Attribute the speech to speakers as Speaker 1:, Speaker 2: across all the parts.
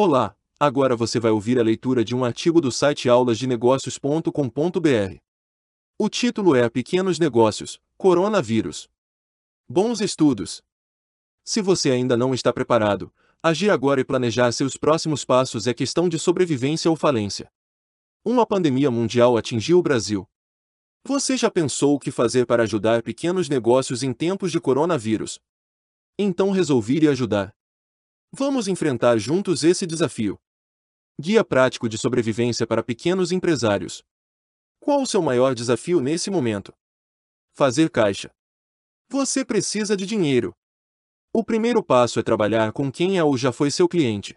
Speaker 1: Olá, agora você vai ouvir a leitura de um artigo do site aulasdenegócios.com.br. O título é Pequenos Negócios, Coronavírus. Bons estudos! Se você ainda não está preparado, agir agora e planejar seus próximos passos é questão de sobrevivência ou falência. Uma pandemia mundial atingiu o Brasil. Você já pensou o que fazer para ajudar pequenos negócios em tempos de coronavírus? Então resolvi ir ajudar. Vamos enfrentar juntos esse desafio. Guia prático de sobrevivência para pequenos empresários. Qual o seu maior desafio nesse momento? Fazer caixa. Você precisa de dinheiro. O primeiro passo é trabalhar com quem é ou já foi seu cliente.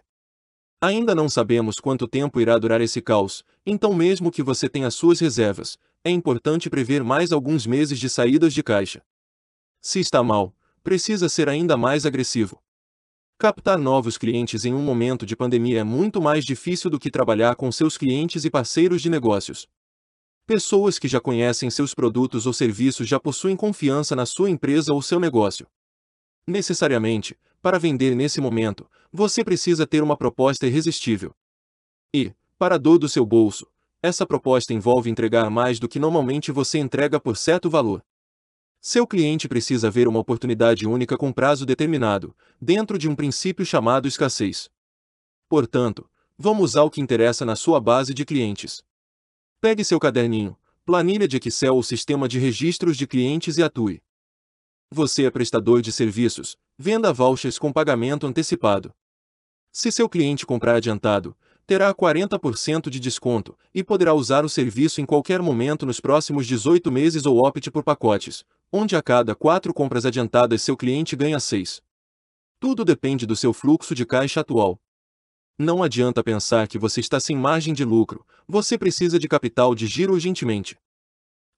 Speaker 1: Ainda não sabemos quanto tempo irá durar esse caos, então, mesmo que você tenha suas reservas, é importante prever mais alguns meses de saídas de caixa. Se está mal, precisa ser ainda mais agressivo. Captar novos clientes em um momento de pandemia é muito mais difícil do que trabalhar com seus clientes e parceiros de negócios. Pessoas que já conhecem seus produtos ou serviços já possuem confiança na sua empresa ou seu negócio. Necessariamente, para vender nesse momento, você precisa ter uma proposta irresistível. E, para a dor do seu bolso, essa proposta envolve entregar mais do que normalmente você entrega por certo valor. Seu cliente precisa ver uma oportunidade única com prazo determinado, dentro de um princípio chamado escassez. Portanto, vamos usar o que interessa na sua base de clientes. Pegue seu caderninho, planilha de Excel ou sistema de registros de clientes e atue. Você é prestador de serviços, venda vouchers com pagamento antecipado. Se seu cliente comprar adiantado, terá 40% de desconto e poderá usar o serviço em qualquer momento nos próximos 18 meses ou opte por pacotes, onde a cada quatro compras adiantadas seu cliente ganha seis. Tudo depende do seu fluxo de caixa atual. Não adianta pensar que você está sem margem de lucro, você precisa de capital de giro urgentemente.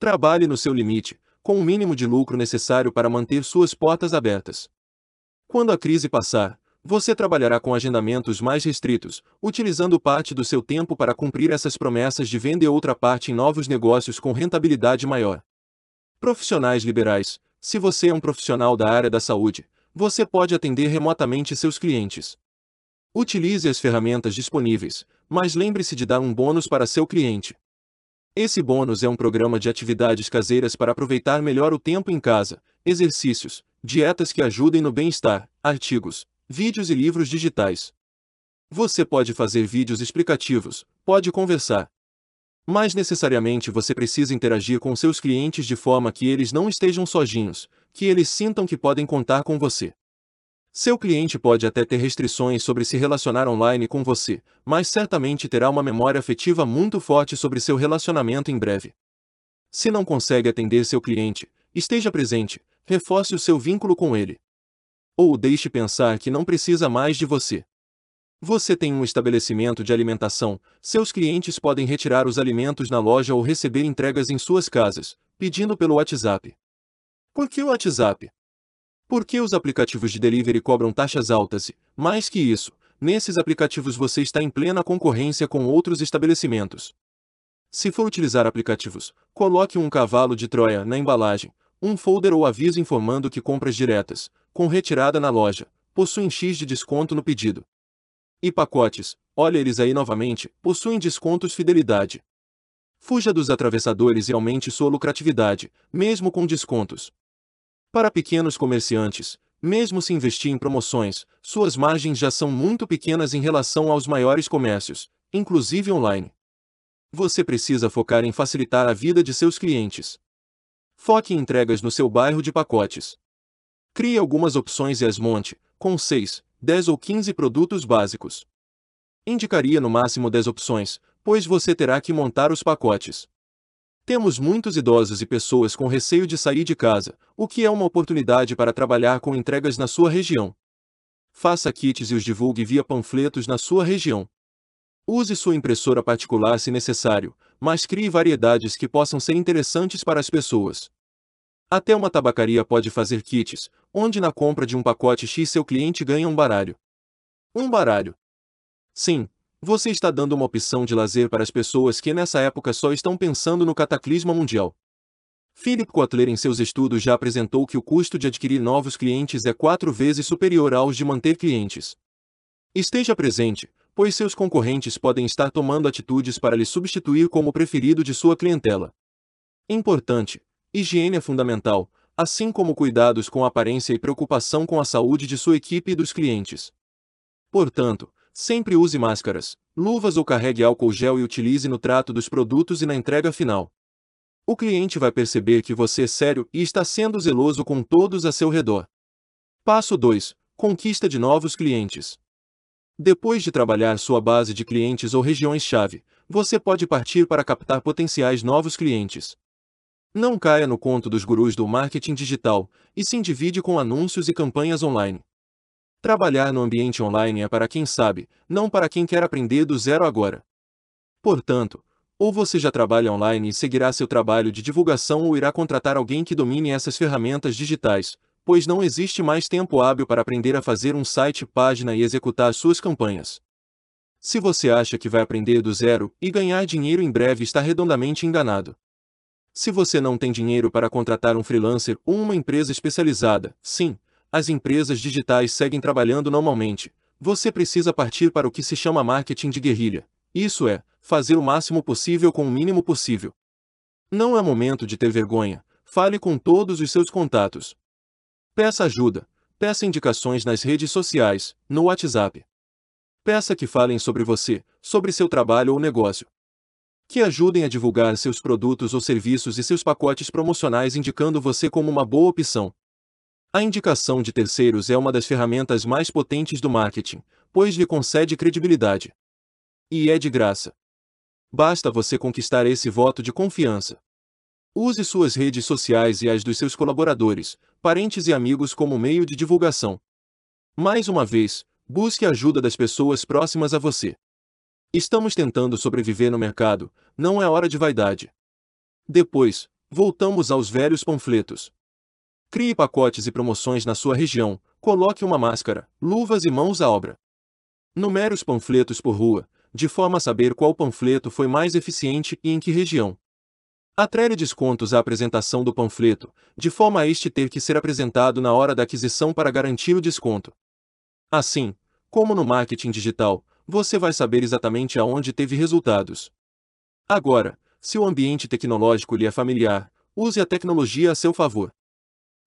Speaker 1: Trabalhe no seu limite, com o mínimo de lucro necessário para manter suas portas abertas. Quando a crise passar, você trabalhará com agendamentos mais restritos, utilizando parte do seu tempo para cumprir essas promessas de venda e outra parte em novos negócios com rentabilidade maior. Profissionais liberais. Se você é um profissional da área da saúde, você pode atender remotamente seus clientes. Utilize as ferramentas disponíveis, mas lembre-se de dar um bônus para seu cliente. Esse bônus é um programa de atividades caseiras para aproveitar melhor o tempo em casa, exercícios, dietas que ajudem no bem-estar, artigos, vídeos e livros digitais. Você pode fazer vídeos explicativos, pode conversar, mas necessariamente você precisa interagir com seus clientes de forma que eles não estejam sozinhos, que eles sintam que podem contar com você. Seu cliente pode até ter restrições sobre se relacionar online com você, mas certamente terá uma memória afetiva muito forte sobre seu relacionamento em breve. Se não consegue atender seu cliente, esteja presente, reforce o seu vínculo com ele. Ou deixe pensar que não precisa mais de você. Você tem um estabelecimento de alimentação, seus clientes podem retirar os alimentos na loja ou receber entregas em suas casas, pedindo pelo WhatsApp. Por que o WhatsApp? Porque os aplicativos de delivery cobram taxas altas e, mais que isso, nesses aplicativos você está em plena concorrência com outros estabelecimentos. Se for utilizar aplicativos, coloque um cavalo de Troia na embalagem, um folder ou aviso informando que compras diretas, com retirada na loja, possuem X de desconto no pedido. E pacotes, olha eles aí novamente, possuem descontos fidelidade. Fuja dos atravessadores e aumente sua lucratividade, mesmo com descontos. Para pequenos comerciantes, mesmo se investir em promoções, suas margens já são muito pequenas em relação aos maiores comércios, inclusive online. Você precisa focar em facilitar a vida de seus clientes. Foque em entregas no seu bairro de pacotes. Crie algumas opções e as monte, com 6, 10 ou 15 produtos básicos. Indicaria no máximo 10 opções, pois você terá que montar os pacotes. Temos muitos idosos e pessoas com receio de sair de casa, o que é uma oportunidade para trabalhar com entregas na sua região. Faça kits e os divulgue via panfletos na sua região. Use sua impressora particular se necessário, mas crie variedades que possam ser interessantes para as pessoas. Até uma tabacaria pode fazer kits, onde na compra de um pacote X seu cliente ganha um baralho. Um baralho. Sim, você está dando uma opção de lazer para as pessoas que nessa época só estão pensando no cataclisma mundial. Philip Kotler em seus estudos já apresentou que o custo de adquirir novos clientes é quatro vezes superior aos de manter clientes. Esteja presente, pois seus concorrentes podem estar tomando atitudes para lhe substituir como preferido de sua clientela. Importante: higiene é fundamental, assim como cuidados com a aparência e preocupação com a saúde de sua equipe e dos clientes. Portanto, sempre use máscaras, luvas ou carregue álcool gel e utilize no trato dos produtos e na entrega final. O cliente vai perceber que você é sério e está sendo zeloso com todos a seu redor. Passo 2. Conquista de novos clientes. Depois de trabalhar sua base de clientes ou regiões-chave, você pode partir para captar potenciais novos clientes. Não caia no conto dos gurus do marketing digital e se divide com anúncios e campanhas online. Trabalhar no ambiente online é para quem sabe, não para quem quer aprender do zero agora. Portanto, ou você já trabalha online e seguirá seu trabalho de divulgação ou irá contratar alguém que domine essas ferramentas digitais, pois não existe mais tempo hábil para aprender a fazer um site, página e executar suas campanhas. Se você acha que vai aprender do zero e ganhar dinheiro em breve, está redondamente enganado. Se você não tem dinheiro para contratar um freelancer ou uma empresa especializada, sim, as empresas digitais seguem trabalhando normalmente. Você precisa partir para o que se chama marketing de guerrilha. Isso é, fazer o máximo possível com o mínimo possível. Não é momento de ter vergonha, fale com todos os seus contatos. Peça ajuda, peça indicações nas redes sociais, no WhatsApp. Peça que falem sobre você, sobre seu trabalho ou negócio. Que ajudem a divulgar seus produtos ou serviços e seus pacotes promocionais indicando você como uma boa opção. A indicação de terceiros é uma das ferramentas mais potentes do marketing, pois lhe concede credibilidade. E é de graça. Basta você conquistar esse voto de confiança. Use suas redes sociais e as dos seus colaboradores, parentes e amigos como meio de divulgação. Mais uma vez, busque a ajuda das pessoas próximas a você. Estamos tentando sobreviver no mercado, não é hora de vaidade. Depois, voltamos aos velhos panfletos. Crie pacotes e promoções na sua região, coloque uma máscara, luvas e mãos à obra. Numere os panfletos por rua, de forma a saber qual panfleto foi mais eficiente e em que região. Atrele descontos à apresentação do panfleto, de forma a este ter que ser apresentado na hora da aquisição para garantir o desconto. Assim, como no marketing digital, você vai saber exatamente aonde teve resultados. Agora, se o ambiente tecnológico lhe é familiar, use a tecnologia a seu favor.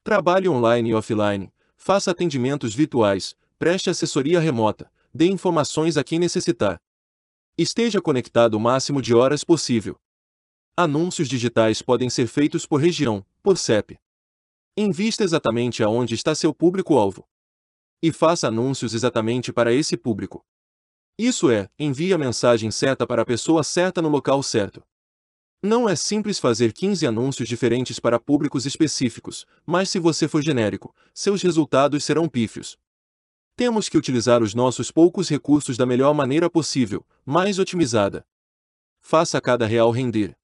Speaker 1: Trabalhe online e offline, faça atendimentos virtuais, preste assessoria remota, dê informações a quem necessitar. Esteja conectado o máximo de horas possível. Anúncios digitais podem ser feitos por região, por CEP. Invista exatamente aonde está seu público-alvo. E faça anúncios exatamente para esse público. Isso é, envie a mensagem certa para a pessoa certa no local certo. Não é simples fazer 15 anúncios diferentes para públicos específicos, mas se você for genérico, seus resultados serão pífios. Temos que utilizar os nossos poucos recursos da melhor maneira possível, mais otimizada. Faça cada real render.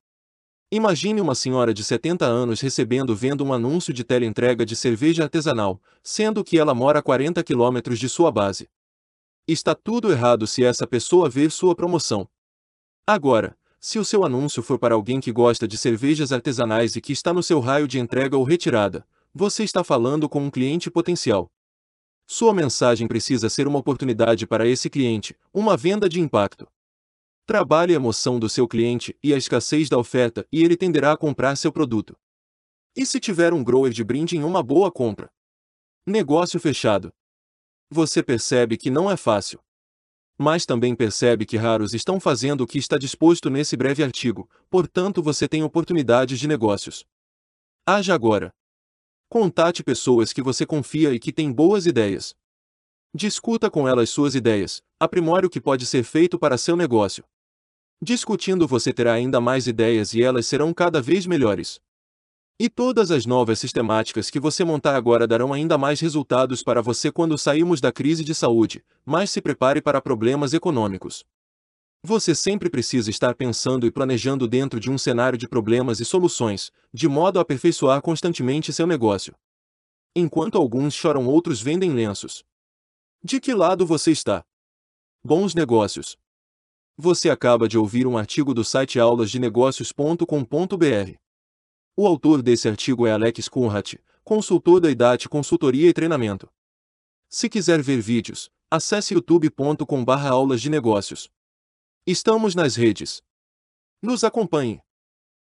Speaker 1: Imagine uma senhora de 70 anos recebendo vendo um anúncio de teleentrega de cerveja artesanal, sendo que ela mora a 40 quilômetros de sua base. Está tudo errado se essa pessoa ver sua promoção. Agora, se o seu anúncio for para alguém que gosta de cervejas artesanais e que está no seu raio de entrega ou retirada, você está falando com um cliente potencial. Sua mensagem precisa ser uma oportunidade para esse cliente, uma venda de impacto. Trabalhe a emoção do seu cliente e a escassez da oferta e ele tenderá a comprar seu produto. E se tiver um grower de brinde em uma boa compra? Negócio fechado. Você percebe que não é fácil. Mas também percebe que raros estão fazendo o que está disposto nesse breve artigo, portanto você tem oportunidades de negócios. Haja agora. Contate pessoas que você confia e que têm boas ideias. Discuta com elas suas ideias, aprimore o que pode ser feito para seu negócio. Discutindo você terá ainda mais ideias e elas serão cada vez melhores. E todas as novas sistemáticas que você montar agora darão ainda mais resultados para você quando sairmos da crise de saúde, mas se prepare para problemas econômicos. Você sempre precisa estar pensando e planejando dentro de um cenário de problemas e soluções, de modo a aperfeiçoar constantemente seu negócio. Enquanto alguns choram, outros vendem lenços. De que lado você está? Bons negócios. Você acaba de ouvir um artigo do site aulasdenegócios.com.br. O autor desse artigo é Alex Conrad, consultor da IDAT Consultoria e Treinamento. Se quiser ver vídeos, acesse youtube.com barra aulas de negócios. Estamos nas redes. Nos acompanhe.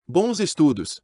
Speaker 1: Bons estudos!